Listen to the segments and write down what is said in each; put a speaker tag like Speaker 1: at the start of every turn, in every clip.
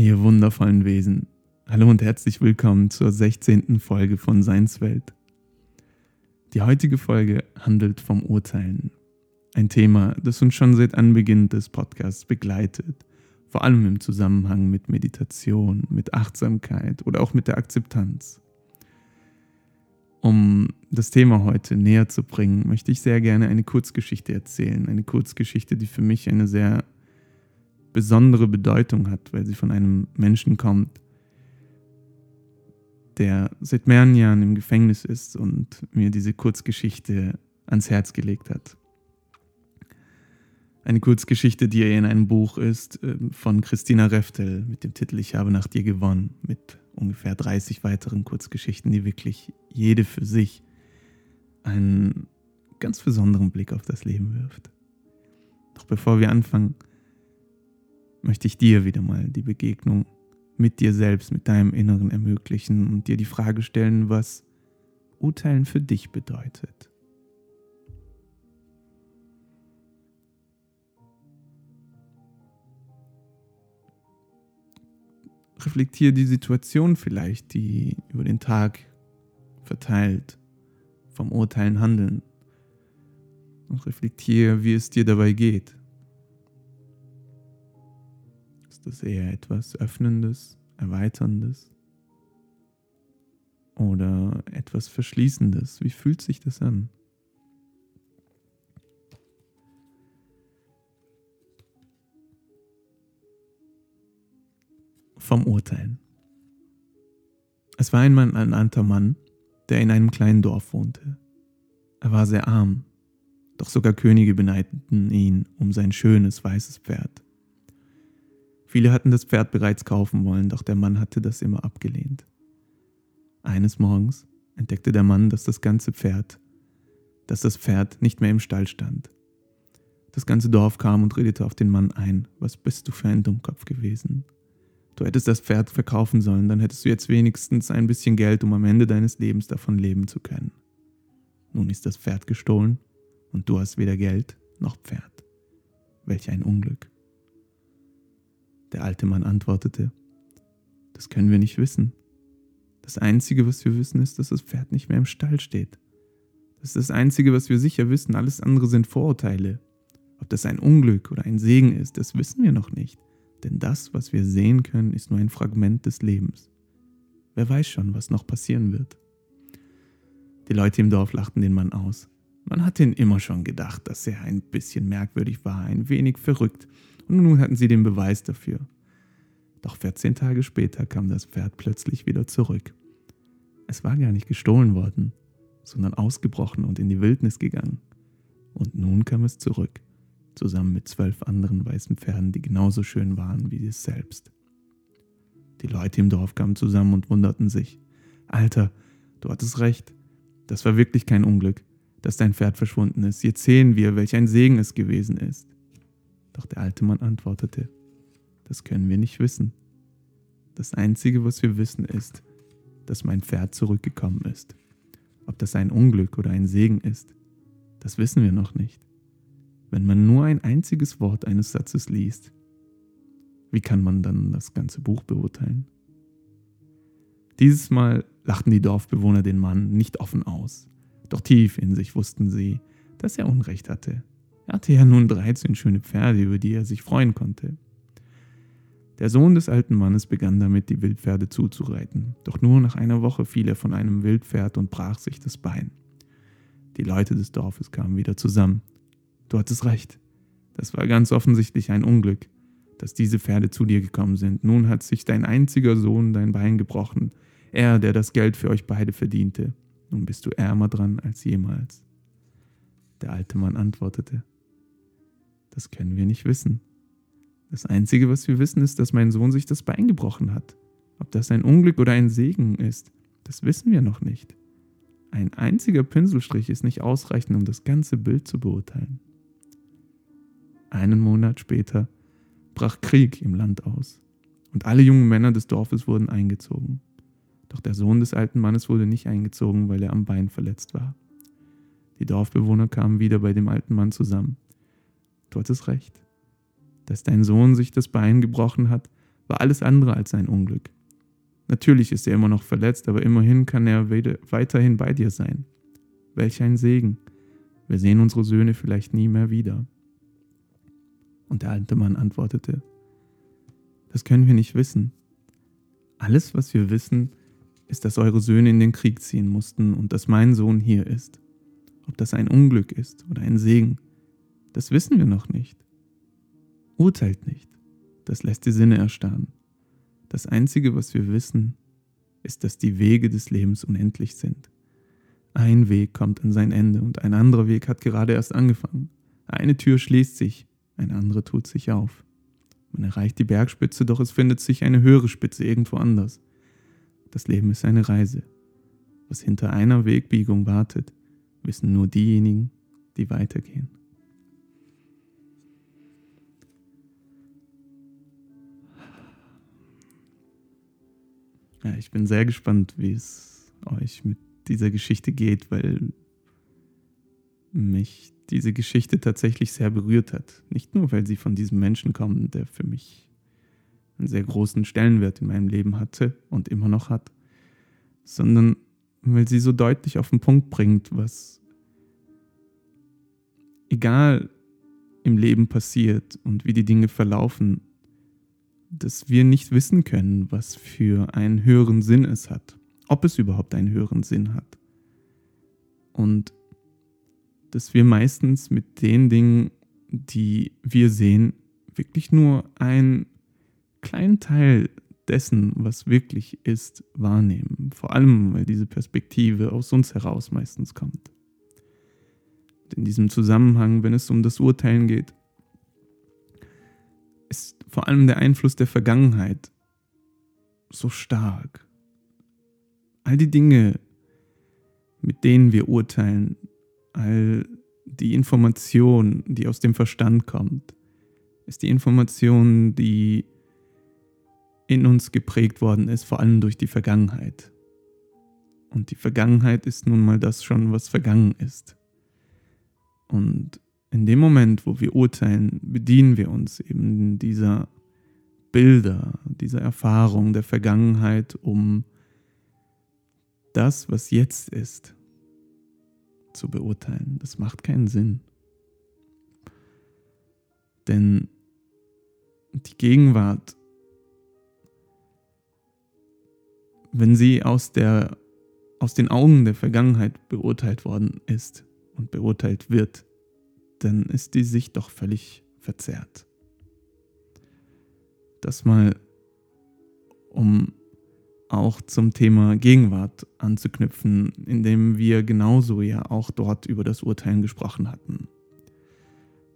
Speaker 1: Ihr wundervollen Wesen. Hallo und herzlich willkommen zur 16. Folge von Seinswelt. Die heutige Folge handelt vom Urteilen. Ein Thema, das uns schon seit Anbeginn des Podcasts begleitet, vor allem im Zusammenhang mit Meditation, mit Achtsamkeit oder auch mit der Akzeptanz. Um das Thema heute näher zu bringen, möchte ich sehr gerne eine Kurzgeschichte erzählen. Eine Kurzgeschichte, die für mich eine sehr besondere Bedeutung hat, weil sie von einem Menschen kommt, der seit mehreren Jahren im Gefängnis ist und mir diese Kurzgeschichte ans Herz gelegt hat. Eine Kurzgeschichte, die in einem Buch ist ähm, von Christina Reftel mit dem Titel Ich habe nach dir gewonnen, mit ungefähr 30 weiteren Kurzgeschichten, die wirklich jede für sich einen ganz besonderen Blick auf das Leben wirft. Doch bevor wir anfangen, möchte ich dir wieder mal die Begegnung mit dir selbst, mit deinem Inneren ermöglichen und dir die Frage stellen, was Urteilen für dich bedeutet. Reflektiere die Situation vielleicht, die über den Tag verteilt vom Urteilen handeln. Und reflektiere, wie es dir dabei geht. Ist das eher etwas Öffnendes, Erweiterndes? Oder etwas Verschließendes? Wie fühlt sich das an? Vom Urteilen. Es war einmal ein alter Mann, der in einem kleinen Dorf wohnte. Er war sehr arm, doch sogar Könige beneideten ihn um sein schönes weißes Pferd. Viele hatten das Pferd bereits kaufen wollen, doch der Mann hatte das immer abgelehnt. Eines Morgens entdeckte der Mann, dass das ganze Pferd, dass das Pferd nicht mehr im Stall stand. Das ganze Dorf kam und redete auf den Mann ein. Was bist du für ein Dummkopf gewesen? Du hättest das Pferd verkaufen sollen, dann hättest du jetzt wenigstens ein bisschen Geld, um am Ende deines Lebens davon leben zu können. Nun ist das Pferd gestohlen und du hast weder Geld noch Pferd. Welch ein Unglück. Der alte Mann antwortete, das können wir nicht wissen. Das Einzige, was wir wissen, ist, dass das Pferd nicht mehr im Stall steht. Das ist das Einzige, was wir sicher wissen. Alles andere sind Vorurteile. Ob das ein Unglück oder ein Segen ist, das wissen wir noch nicht. Denn das, was wir sehen können, ist nur ein Fragment des Lebens. Wer weiß schon, was noch passieren wird. Die Leute im Dorf lachten den Mann aus. Man hatte ihn immer schon gedacht, dass er ein bisschen merkwürdig war, ein wenig verrückt nun hatten sie den Beweis dafür. Doch 14 Tage später kam das Pferd plötzlich wieder zurück. Es war gar nicht gestohlen worden, sondern ausgebrochen und in die Wildnis gegangen. Und nun kam es zurück, zusammen mit zwölf anderen weißen Pferden, die genauso schön waren wie es selbst. Die Leute im Dorf kamen zusammen und wunderten sich. Alter, du hattest recht. Das war wirklich kein Unglück, dass dein Pferd verschwunden ist. Jetzt sehen wir, welch ein Segen es gewesen ist. Doch der alte Mann antwortete, das können wir nicht wissen. Das Einzige, was wir wissen, ist, dass mein Pferd zurückgekommen ist. Ob das ein Unglück oder ein Segen ist, das wissen wir noch nicht. Wenn man nur ein einziges Wort eines Satzes liest, wie kann man dann das ganze Buch beurteilen? Dieses Mal lachten die Dorfbewohner den Mann nicht offen aus, doch tief in sich wussten sie, dass er Unrecht hatte. Er hatte ja nun 13 schöne Pferde, über die er sich freuen konnte. Der Sohn des alten Mannes begann damit, die Wildpferde zuzureiten, doch nur nach einer Woche fiel er von einem Wildpferd und brach sich das Bein. Die Leute des Dorfes kamen wieder zusammen. Du hattest recht. Das war ganz offensichtlich ein Unglück, dass diese Pferde zu dir gekommen sind. Nun hat sich dein einziger Sohn dein Bein gebrochen, er, der das Geld für euch beide verdiente. Nun bist du ärmer dran als jemals. Der alte Mann antwortete, das können wir nicht wissen. Das Einzige, was wir wissen, ist, dass mein Sohn sich das Bein gebrochen hat. Ob das ein Unglück oder ein Segen ist, das wissen wir noch nicht. Ein einziger Pinselstrich ist nicht ausreichend, um das ganze Bild zu beurteilen. Einen Monat später brach Krieg im Land aus und alle jungen Männer des Dorfes wurden eingezogen. Doch der Sohn des alten Mannes wurde nicht eingezogen, weil er am Bein verletzt war. Die Dorfbewohner kamen wieder bei dem alten Mann zusammen. Du hattest recht. Dass dein Sohn sich das Bein gebrochen hat, war alles andere als ein Unglück. Natürlich ist er immer noch verletzt, aber immerhin kann er weiterhin bei dir sein. Welch ein Segen. Wir sehen unsere Söhne vielleicht nie mehr wieder. Und der alte Mann antwortete, das können wir nicht wissen. Alles, was wir wissen, ist, dass eure Söhne in den Krieg ziehen mussten und dass mein Sohn hier ist. Ob das ein Unglück ist oder ein Segen, das wissen wir noch nicht. Urteilt nicht, das lässt die Sinne erstarren. Das Einzige, was wir wissen, ist, dass die Wege des Lebens unendlich sind. Ein Weg kommt an sein Ende und ein anderer Weg hat gerade erst angefangen. Eine Tür schließt sich, eine andere tut sich auf. Man erreicht die Bergspitze, doch es findet sich eine höhere Spitze irgendwo anders. Das Leben ist eine Reise. Was hinter einer Wegbiegung wartet, wissen nur diejenigen, die weitergehen. Ja, ich bin sehr gespannt, wie es euch mit dieser Geschichte geht, weil mich diese Geschichte tatsächlich sehr berührt hat. Nicht nur, weil sie von diesem Menschen kommt, der für mich einen sehr großen Stellenwert in meinem Leben hatte und immer noch hat, sondern weil sie so deutlich auf den Punkt bringt, was egal im Leben passiert und wie die Dinge verlaufen, dass wir nicht wissen können, was für einen höheren Sinn es hat, ob es überhaupt einen höheren Sinn hat. Und dass wir meistens mit den Dingen, die wir sehen, wirklich nur einen kleinen Teil dessen, was wirklich ist, wahrnehmen. Vor allem, weil diese Perspektive aus uns heraus meistens kommt. Und in diesem Zusammenhang, wenn es um das Urteilen geht, vor allem der Einfluss der Vergangenheit so stark. All die Dinge, mit denen wir urteilen, all die Information, die aus dem Verstand kommt, ist die Information, die in uns geprägt worden ist, vor allem durch die Vergangenheit. Und die Vergangenheit ist nun mal das schon, was vergangen ist. Und in dem Moment, wo wir urteilen, bedienen wir uns eben dieser Bilder, dieser Erfahrung der Vergangenheit, um das, was jetzt ist, zu beurteilen. Das macht keinen Sinn. Denn die Gegenwart, wenn sie aus, der, aus den Augen der Vergangenheit beurteilt worden ist und beurteilt wird, dann ist die Sicht doch völlig verzerrt. Das mal, um auch zum Thema Gegenwart anzuknüpfen, indem wir genauso ja auch dort über das Urteilen gesprochen hatten.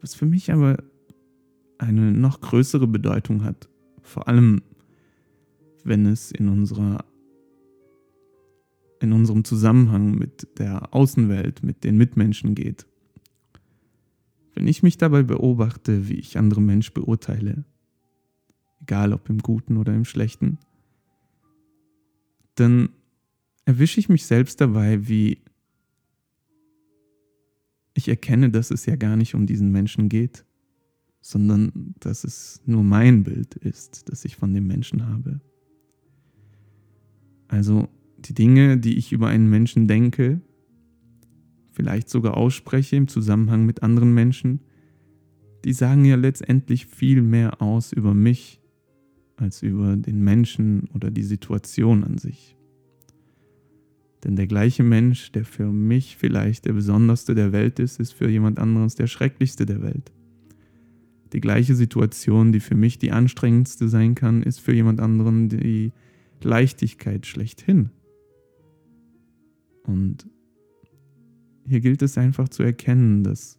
Speaker 1: Was für mich aber eine noch größere Bedeutung hat, vor allem wenn es in unserer in unserem Zusammenhang mit der Außenwelt, mit den Mitmenschen geht. Wenn ich mich dabei beobachte, wie ich andere Menschen beurteile, egal ob im Guten oder im Schlechten, dann erwische ich mich selbst dabei, wie ich erkenne, dass es ja gar nicht um diesen Menschen geht, sondern dass es nur mein Bild ist, das ich von dem Menschen habe. Also die Dinge, die ich über einen Menschen denke, vielleicht sogar ausspreche im Zusammenhang mit anderen Menschen, die sagen ja letztendlich viel mehr aus über mich als über den Menschen oder die Situation an sich. Denn der gleiche Mensch, der für mich vielleicht der besonderste der Welt ist, ist für jemand anderes der schrecklichste der Welt. Die gleiche Situation, die für mich die anstrengendste sein kann, ist für jemand anderen die Leichtigkeit schlechthin. Und hier gilt es einfach zu erkennen, dass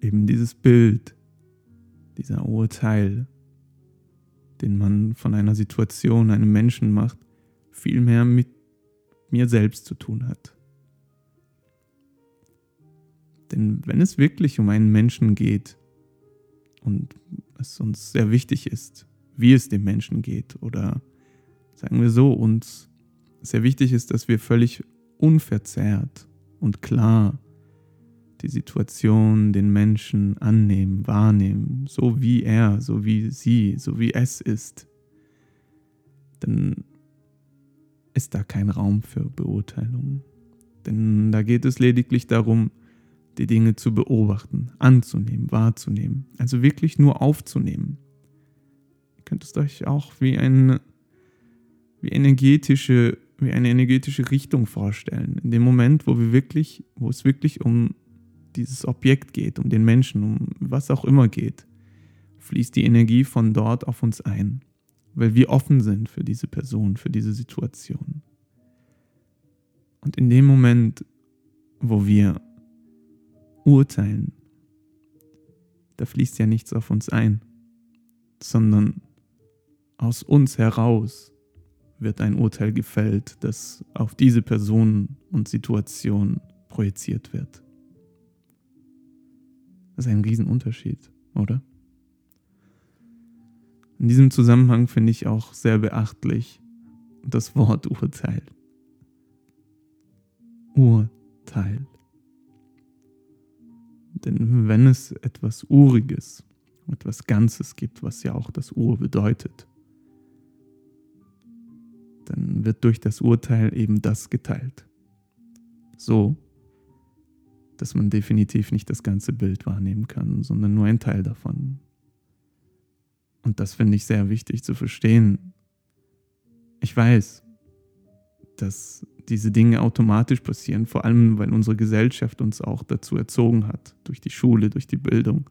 Speaker 1: eben dieses Bild, dieser Urteil, den man von einer Situation, einem Menschen macht, viel mehr mit mir selbst zu tun hat. Denn wenn es wirklich um einen Menschen geht und es uns sehr wichtig ist, wie es dem Menschen geht, oder sagen wir so, uns sehr wichtig ist, dass wir völlig unverzerrt und klar die Situation, den Menschen annehmen, wahrnehmen, so wie er, so wie sie, so wie es ist, dann ist da kein Raum für Beurteilung. Denn da geht es lediglich darum, die Dinge zu beobachten, anzunehmen, wahrzunehmen, also wirklich nur aufzunehmen. Ihr könnt es euch auch wie eine, wie energetische, wie eine energetische Richtung vorstellen. In dem Moment, wo wir wirklich, wo es wirklich um dieses Objekt geht, um den Menschen, um was auch immer geht, fließt die Energie von dort auf uns ein, weil wir offen sind für diese Person, für diese Situation. Und in dem Moment, wo wir urteilen, da fließt ja nichts auf uns ein, sondern aus uns heraus wird ein Urteil gefällt, das auf diese Person und Situation projiziert wird. Das ist ein Riesenunterschied, oder? In diesem Zusammenhang finde ich auch sehr beachtlich das Wort Urteil. Urteil. Denn wenn es etwas Uriges, etwas Ganzes gibt, was ja auch das Ur bedeutet, dann wird durch das Urteil eben das geteilt. So, dass man definitiv nicht das ganze Bild wahrnehmen kann, sondern nur ein Teil davon. Und das finde ich sehr wichtig zu verstehen. Ich weiß, dass diese Dinge automatisch passieren, vor allem weil unsere Gesellschaft uns auch dazu erzogen hat, durch die Schule, durch die Bildung,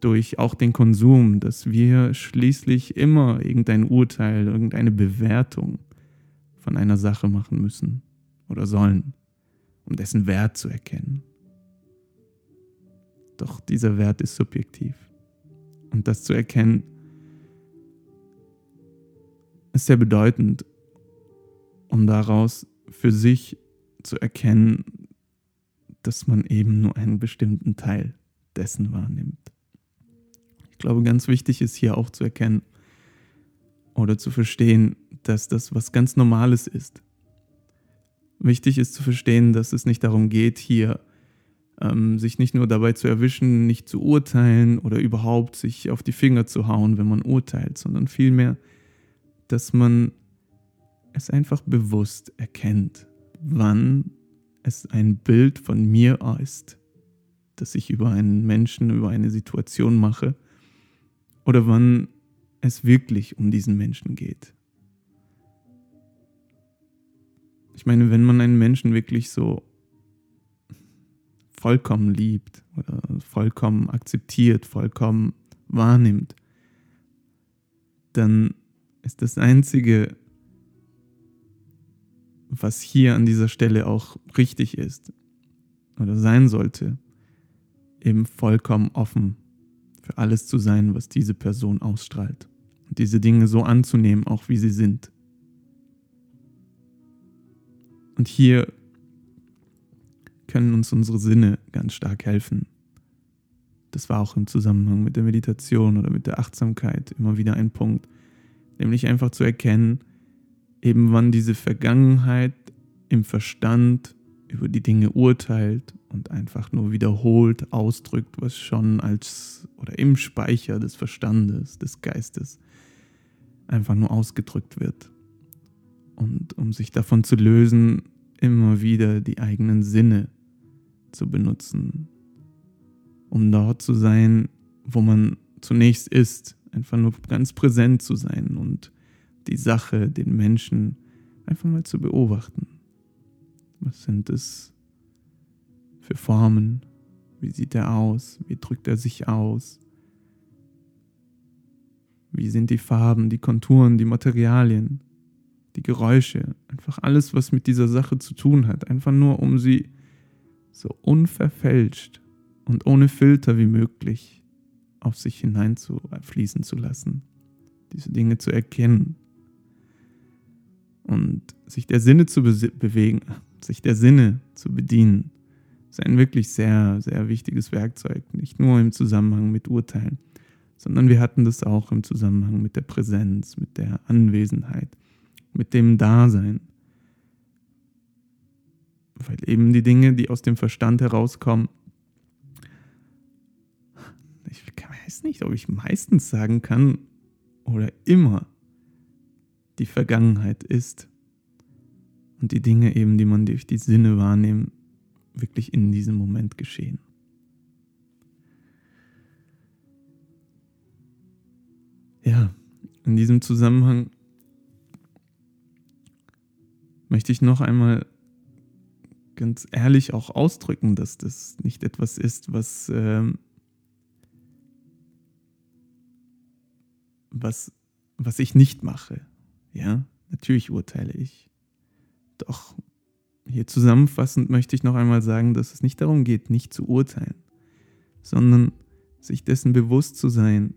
Speaker 1: durch auch den Konsum, dass wir schließlich immer irgendein Urteil, irgendeine Bewertung von einer Sache machen müssen oder sollen um dessen Wert zu erkennen. Doch dieser Wert ist subjektiv. Und das zu erkennen ist sehr bedeutend, um daraus für sich zu erkennen, dass man eben nur einen bestimmten Teil dessen wahrnimmt. Ich glaube, ganz wichtig ist hier auch zu erkennen oder zu verstehen, dass das was ganz Normales ist. Wichtig ist zu verstehen, dass es nicht darum geht, hier ähm, sich nicht nur dabei zu erwischen, nicht zu urteilen oder überhaupt sich auf die Finger zu hauen, wenn man urteilt, sondern vielmehr, dass man es einfach bewusst erkennt, wann es ein Bild von mir ist, das ich über einen Menschen, über eine Situation mache, oder wann es wirklich um diesen Menschen geht. Ich meine, wenn man einen Menschen wirklich so vollkommen liebt oder vollkommen akzeptiert, vollkommen wahrnimmt, dann ist das Einzige, was hier an dieser Stelle auch richtig ist oder sein sollte, eben vollkommen offen für alles zu sein, was diese Person ausstrahlt. Und diese Dinge so anzunehmen, auch wie sie sind. Und hier können uns unsere Sinne ganz stark helfen. Das war auch im Zusammenhang mit der Meditation oder mit der Achtsamkeit immer wieder ein Punkt, nämlich einfach zu erkennen, eben wann diese Vergangenheit im Verstand über die Dinge urteilt und einfach nur wiederholt ausdrückt, was schon als oder im Speicher des Verstandes, des Geistes einfach nur ausgedrückt wird. Und um sich davon zu lösen, immer wieder die eigenen Sinne zu benutzen, um dort zu sein, wo man zunächst ist, einfach nur ganz präsent zu sein und die Sache, den Menschen einfach mal zu beobachten. Was sind es für Formen? Wie sieht er aus? Wie drückt er sich aus? Wie sind die Farben, die Konturen, die Materialien? die Geräusche, einfach alles, was mit dieser Sache zu tun hat, einfach nur um sie so unverfälscht und ohne Filter wie möglich auf sich hineinzufließen zu lassen, diese Dinge zu erkennen und sich der Sinne zu be bewegen, sich der Sinne zu bedienen, ist ein wirklich sehr, sehr wichtiges Werkzeug, nicht nur im Zusammenhang mit Urteilen, sondern wir hatten das auch im Zusammenhang mit der Präsenz, mit der Anwesenheit, mit dem Dasein. weil eben die Dinge, die aus dem Verstand herauskommen, ich weiß nicht, ob ich meistens sagen kann oder immer die Vergangenheit ist und die Dinge eben, die man durch die Sinne wahrnimmt, wirklich in diesem Moment geschehen. Ja, in diesem Zusammenhang möchte ich noch einmal ganz ehrlich auch ausdrücken, dass das nicht etwas ist, was, ähm, was, was ich nicht mache. Ja, natürlich urteile ich. Doch hier zusammenfassend möchte ich noch einmal sagen, dass es nicht darum geht, nicht zu urteilen, sondern sich dessen bewusst zu sein,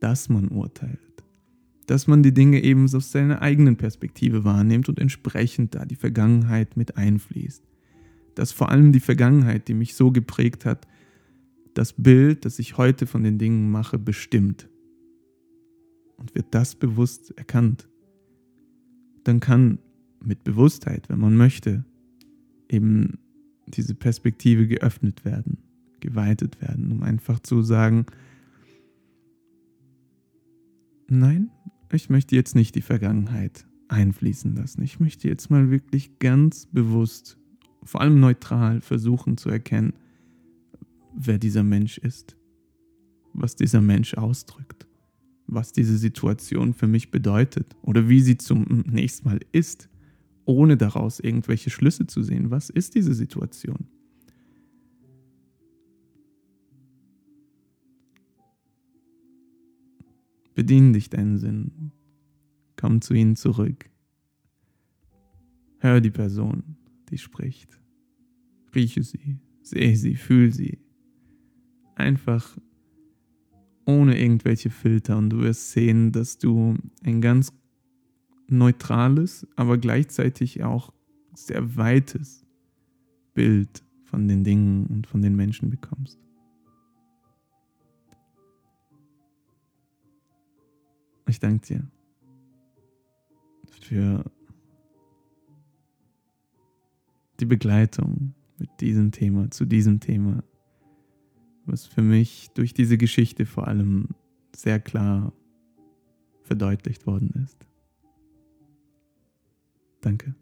Speaker 1: dass man urteilt. Dass man die Dinge eben aus seiner eigenen Perspektive wahrnimmt und entsprechend da die Vergangenheit mit einfließt. Dass vor allem die Vergangenheit, die mich so geprägt hat, das Bild, das ich heute von den Dingen mache, bestimmt. Und wird das bewusst erkannt, dann kann mit Bewusstheit, wenn man möchte, eben diese Perspektive geöffnet werden, geweitet werden, um einfach zu sagen, nein, ich möchte jetzt nicht die Vergangenheit einfließen lassen. Ich möchte jetzt mal wirklich ganz bewusst, vor allem neutral versuchen zu erkennen, wer dieser Mensch ist, was dieser Mensch ausdrückt, was diese Situation für mich bedeutet oder wie sie zum nächsten Mal ist ohne daraus irgendwelche Schlüsse zu sehen. Was ist diese Situation? Bediene dich deinen Sinn. Komm zu ihnen zurück. Hör die Person, die spricht. Rieche sie, sehe sie, fühl sie. Einfach ohne irgendwelche Filter und du wirst sehen, dass du ein ganz neutrales, aber gleichzeitig auch sehr weites Bild von den Dingen und von den Menschen bekommst. Ich danke dir für die Begleitung mit diesem Thema, zu diesem Thema, was für mich durch diese Geschichte vor allem sehr klar verdeutlicht worden ist. Danke.